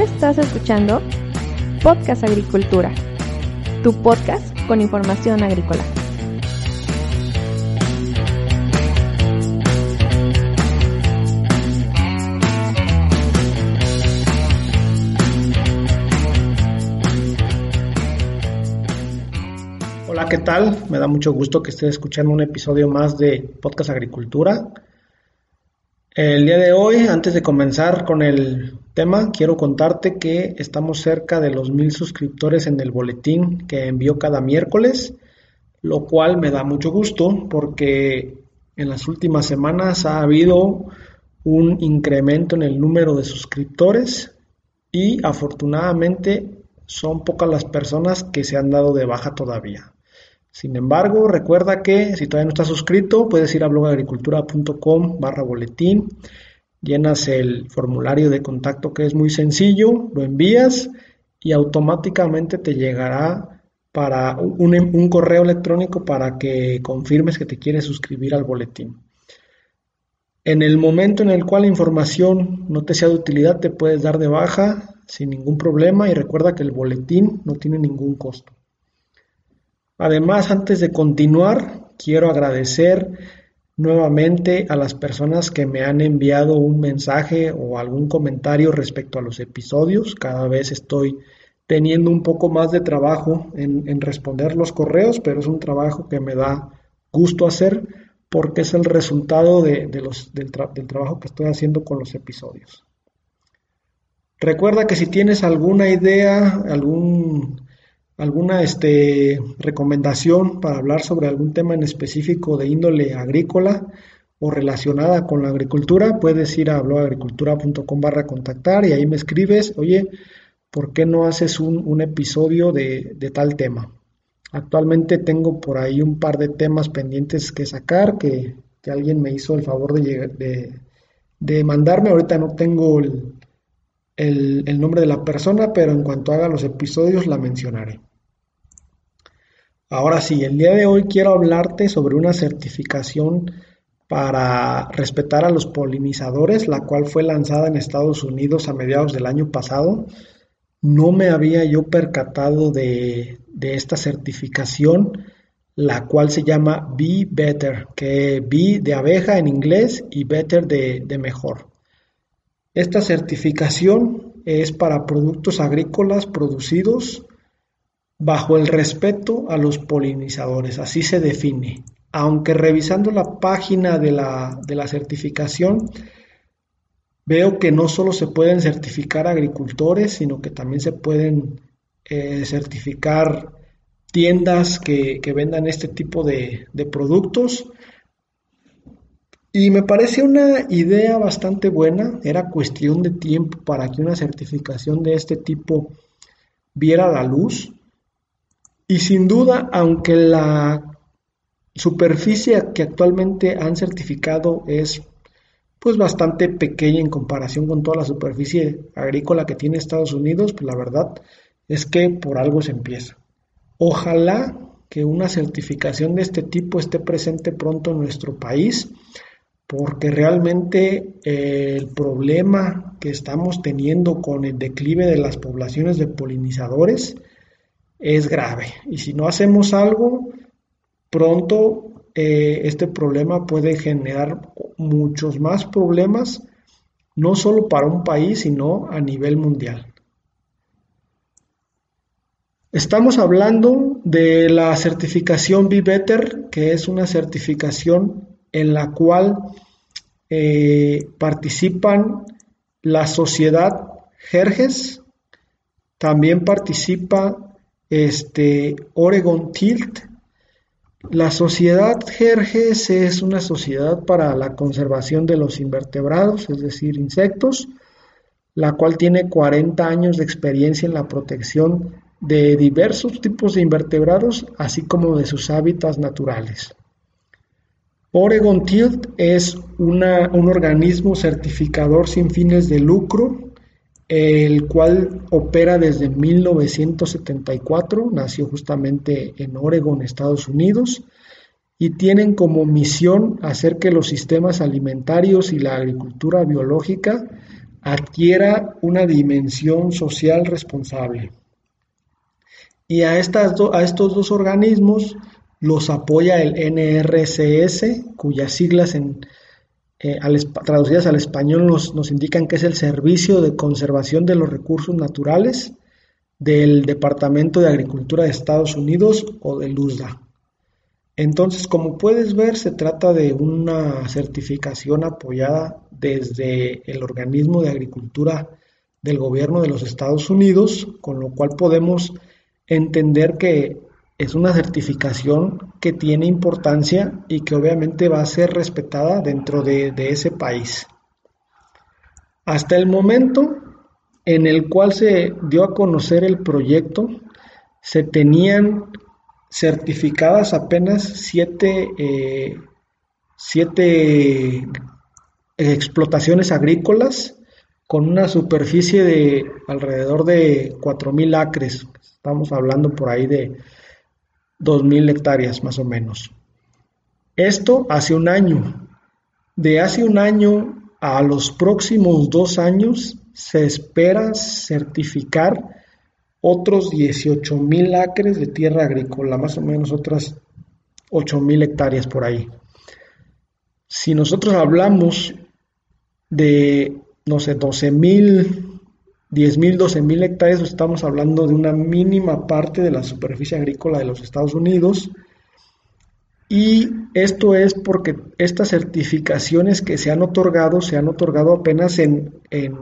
Estás escuchando Podcast Agricultura, tu podcast con información agrícola. Hola, ¿qué tal? Me da mucho gusto que estés escuchando un episodio más de Podcast Agricultura. El día de hoy, antes de comenzar con el tema, quiero contarte que estamos cerca de los mil suscriptores en el boletín que envío cada miércoles, lo cual me da mucho gusto porque en las últimas semanas ha habido un incremento en el número de suscriptores y afortunadamente son pocas las personas que se han dado de baja todavía. Sin embargo, recuerda que si todavía no estás suscrito, puedes ir a blogagricultura.com barra boletín, llenas el formulario de contacto que es muy sencillo, lo envías y automáticamente te llegará para un, un correo electrónico para que confirmes que te quieres suscribir al boletín. En el momento en el cual la información no te sea de utilidad, te puedes dar de baja sin ningún problema y recuerda que el boletín no tiene ningún costo. Además, antes de continuar, quiero agradecer nuevamente a las personas que me han enviado un mensaje o algún comentario respecto a los episodios. Cada vez estoy teniendo un poco más de trabajo en, responder los correos, pero es un trabajo que me da gusto hacer porque es el resultado del trabajo que estoy haciendo con los episodios. Recuerda que si tienes alguna idea, algún alguna este, recomendación para hablar sobre algún tema en específico de índole agrícola o relacionada con la agricultura, puedes ir a blogagricultura.com barra contactar y ahí me escribes, oye, ¿por qué no haces un, episodio de, tal tema? Actualmente tengo por ahí un par de temas pendientes que sacar, que, alguien me hizo el favor de, de, mandarme, ahorita no tengo el, el nombre de la persona, pero en cuanto haga los episodios la mencionaré. Ahora sí, el día de hoy quiero hablarte sobre una certificación para respetar a los polinizadores, la cual fue lanzada en Estados Unidos a mediados del año pasado. No me había yo percatado de, esta certificación, la cual se llama Be Better, que Be de abeja en inglés y Better de, de mejor. Esta certificación es para productos agrícolas producidos bajo el respeto a los polinizadores, así se define. Aunque revisando la página de la, certificación, veo que no solo se pueden certificar agricultores, sino que también se pueden eh, certificar tiendas que, vendan este tipo de, de, productos. Y me parece una idea bastante buena, era cuestión de tiempo para que una certificación de este tipo viera la luz. Y sin duda, aunque la superficie que actualmente han certificado es pues bastante pequeña en comparación con toda la superficie agrícola que tiene Estados Unidos, pues la verdad es que por algo se empieza. Ojalá que una certificación de este tipo esté presente pronto en nuestro país, porque realmente eh, el problema que estamos teniendo con el declive de las poblaciones de polinizadores es grave. Y si no hacemos algo, pronto eh, este problema puede generar muchos más problemas, no solo para un país, sino a nivel mundial. Estamos hablando de la certificación Be Better, que es una certificación en la cual eh, participan la sociedad Jerjes, también participa este, Oregon Tilt. La sociedad Jerjes es una sociedad para la conservación de los invertebrados, es decir, insectos, la cual tiene 40 años de experiencia en la protección de diversos tipos de invertebrados, así como de sus hábitats naturales. Oregon Tilt es un organismo certificador sin fines de lucro el cual opera desde 1974, nació justamente en Oregon, Estados Unidos, y tienen como misión hacer que los sistemas alimentarios y la agricultura biológica adquiera una dimensión social responsable. Y a, estas a estos dos organismos los apoya el NRCS, cuyas siglas en, eh, traducidas al español nos, nos indican que es el Servicio de Conservación de los Recursos Naturales del Departamento de Agricultura de Estados Unidos o del USDA. Entonces, como puedes ver, se trata de una certificación apoyada desde el organismo de agricultura del gobierno de los Estados Unidos, con lo cual podemos entender que es una certificación que tiene importancia y que obviamente va a ser respetada dentro de, de ese país. Hasta el momento en el cual se dio a conocer el proyecto, se tenían certificadas apenas siete, eh, explotaciones agrícolas con una superficie de alrededor de 4.000 acres. Estamos hablando por ahí de 2.000 hectáreas más o menos. Esto hace un año. De hace un año a los próximos dos años se espera certificar otros 18 mil acres de tierra agrícola, más o menos otras 8 mil hectáreas por ahí. Si nosotros hablamos de, no sé, 12 mil, 10 mil, 12 mil hectáreas, estamos hablando de una mínima parte de la superficie agrícola de los Estados Unidos. Y esto es porque estas certificaciones que se han otorgado, se han otorgado apenas en, en,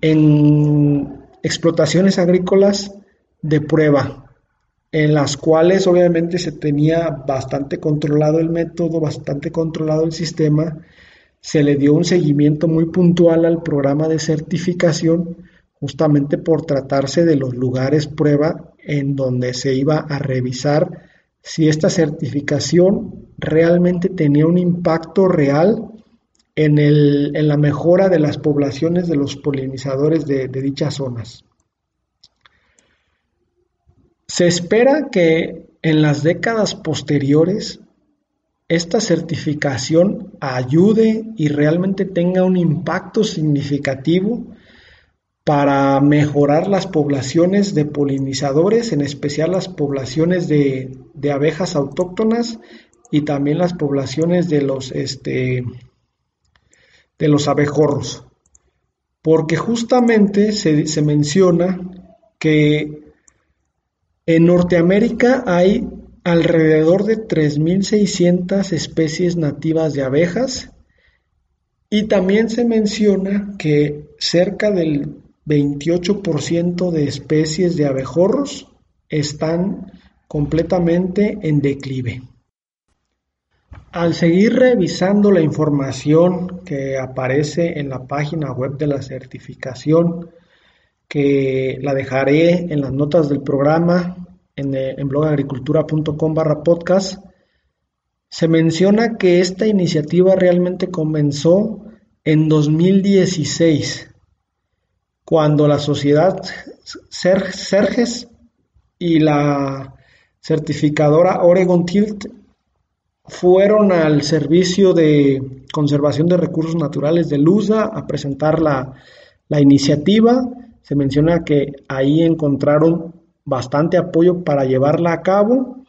en explotaciones agrícolas de prueba, en las cuales obviamente se tenía bastante controlado el método, bastante controlado el sistema, se le dio un seguimiento muy puntual al programa de certificación, justamente por tratarse de los lugares prueba en donde se iba a revisar si esta certificación realmente tenía un impacto real en, el, en la mejora de las poblaciones de los polinizadores de, de dichas zonas. Se espera que en las décadas posteriores esta certificación ayude y realmente tenga un impacto significativo para mejorar las poblaciones de polinizadores, en especial las poblaciones de, de abejas autóctonas y también las poblaciones de los, este, de los abejorros, porque justamente se, menciona que en Norteamérica hay alrededor de 3.600 especies nativas de abejas y también se menciona que cerca del 28% de especies de abejorros están completamente en declive. Al seguir revisando la información que aparece en la página web de la certificación, que la dejaré en las notas del programa en, eh, blogagricultura.com barra podcast, se menciona que esta iniciativa realmente comenzó en 2016, cuando la sociedad Serges y la certificadora Oregon Tilt fueron al Servicio de Conservación de Recursos Naturales de LUSA a presentar la, iniciativa. Se menciona que ahí encontraron bastante apoyo para llevarla a cabo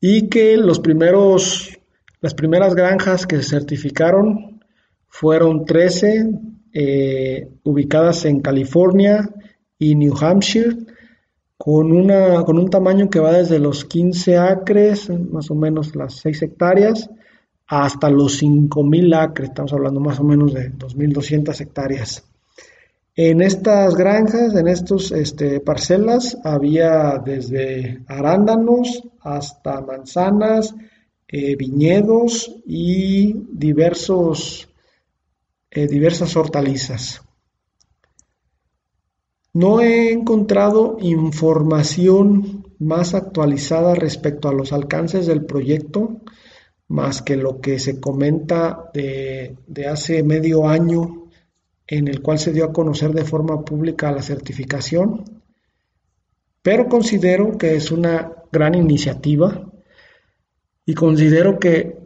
y que los primeros, las primeras granjas que se certificaron fueron 13 eh, ubicadas en California y New Hampshire con, una, con un tamaño que va desde los 15 acres, más o menos las 6 hectáreas, hasta los 5.000 acres, estamos hablando más o menos de 2.200 hectáreas. En estas granjas, en estas este, parcelas, había desde arándanos hasta manzanas, eh, viñedos y diversos, eh, diversas hortalizas. No he encontrado información más actualizada respecto a los alcances del proyecto, más que lo que se comenta de, hace medio año en el cual se dio a conocer de forma pública la certificación, pero considero que es una gran iniciativa y considero que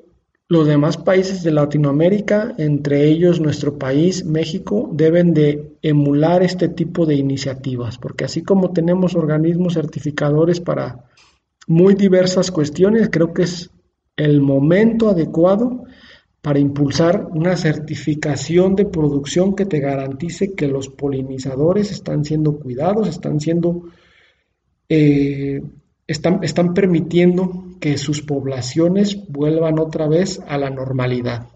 los demás países de Latinoamérica, entre ellos nuestro país, México, deben de emular este tipo de iniciativas, porque así como tenemos organismos certificadores para muy diversas cuestiones, creo que es el momento adecuado para impulsar una certificación de producción que te garantice que los polinizadores están siendo cuidados, están siendo eh, están, están permitiendo que sus poblaciones vuelvan otra vez a la normalidad.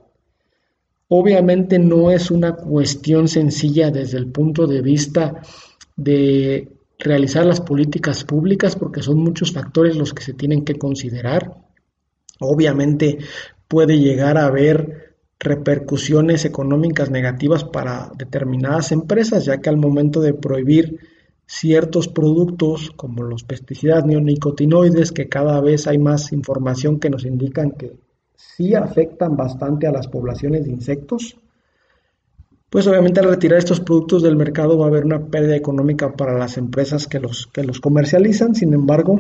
Obviamente no es una cuestión sencilla desde el punto de vista de realizar las políticas públicas porque son muchos factores los que se tienen que considerar. Obviamente puede llegar a haber repercusiones económicas negativas para determinadas empresas, ya que al momento de prohibir ciertos productos como los pesticidas neonicotinoides, que cada vez hay más información que nos indican que sí afectan bastante a las poblaciones de insectos, pues obviamente al retirar estos productos del mercado va a haber una pérdida económica para las empresas que los, que los comercializan, sin embargo,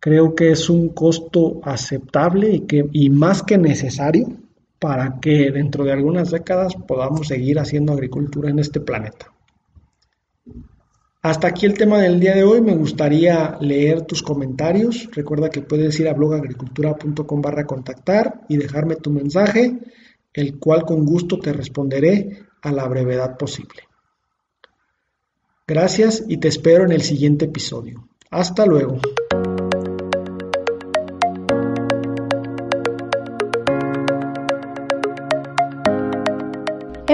creo que es un costo aceptable y, que, y más que necesario para que dentro de algunas décadas podamos seguir haciendo agricultura en este planeta. Hasta aquí el tema del día de hoy. Me gustaría leer tus comentarios. Recuerda que puedes ir a blogagricultura.com barra contactar y dejarme tu mensaje, el cual con gusto te responderé a la brevedad posible. Gracias y te espero en el siguiente episodio. Hasta luego.